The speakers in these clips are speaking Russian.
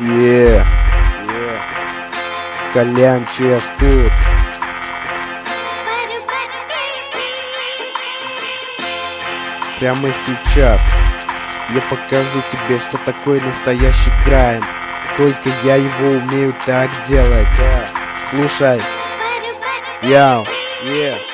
Е, е. Колян ЧС тут. Прямо сейчас я покажу тебе, что такое настоящий грайм. Только я его умею так делать, да. Слушай. Яу. Yeah.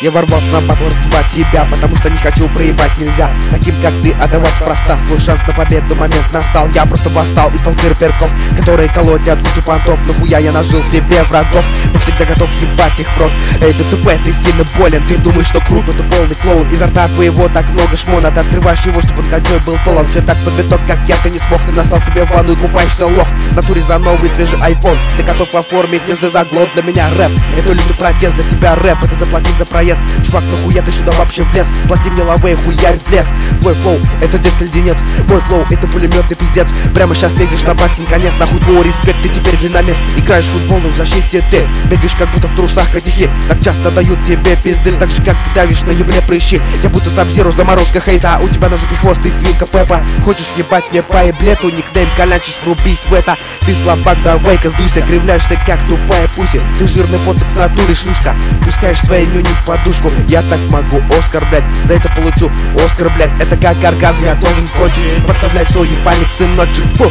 Я ворвался на подбор сбивать тебя Потому что не хочу проебать нельзя. Таким как ты отдавать проста Свой шанс на победу момент настал. Я просто восстал и стал перперков Которые колотят кучу понтов. Нахуя я нажил себе врагов? Но всегда готов ебать их в рот. Эй, ДЦП, ты сильно болен. Ты думаешь, что круто, ты полный клоун. Изо рта твоего так много шмона. Ты открываешь его, чтобы он конькой был полон. Все так подбиток, как я, ты не смог. Ты насал себе в ванну и купаешься лох. В натуре за новый свежий iPhone Ты готов оформить нежный заглот. Для меня рэп Это лютый протест, для тебя рэп Это заплатить за проезд Чувак, нахуя ты сюда вообще влез? Плати мне лавей, хуярь в лес Твой flow, это диск леденец. Мой flow, это пулеметный пиздец. Прямо сейчас лезешь на батькин конец. Нахуй твой респект, ты теперь глиномес Играешь в футбол, но в защите ты Бегаешь как будто в трусах катихи Так часто дают тебе пизды Так же как ты давишь на ебле прыщи. Я будто Sub-Zero заморозка хейта У тебя на жопе хвост и свинка Пеппа. Хочешь ебать мне по еблету Никнейм Колянчез, врубись в это. Ты слабак, давай-ка сдуйся Кривляешься как тупая pussy Ты жирный поцеп в натуре шлюшка. Пускаешь свои нюни в подушку. Я так могу Оскар, блядь За это получу. Оскар, блядь Это как оргазм, я должен кончить Подставлять свой ебальник, сыночек. Фу.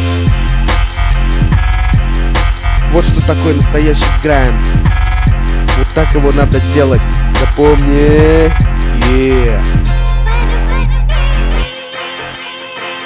Вот что такое настоящий грайм Вот так его надо делать. Запомни. Yeah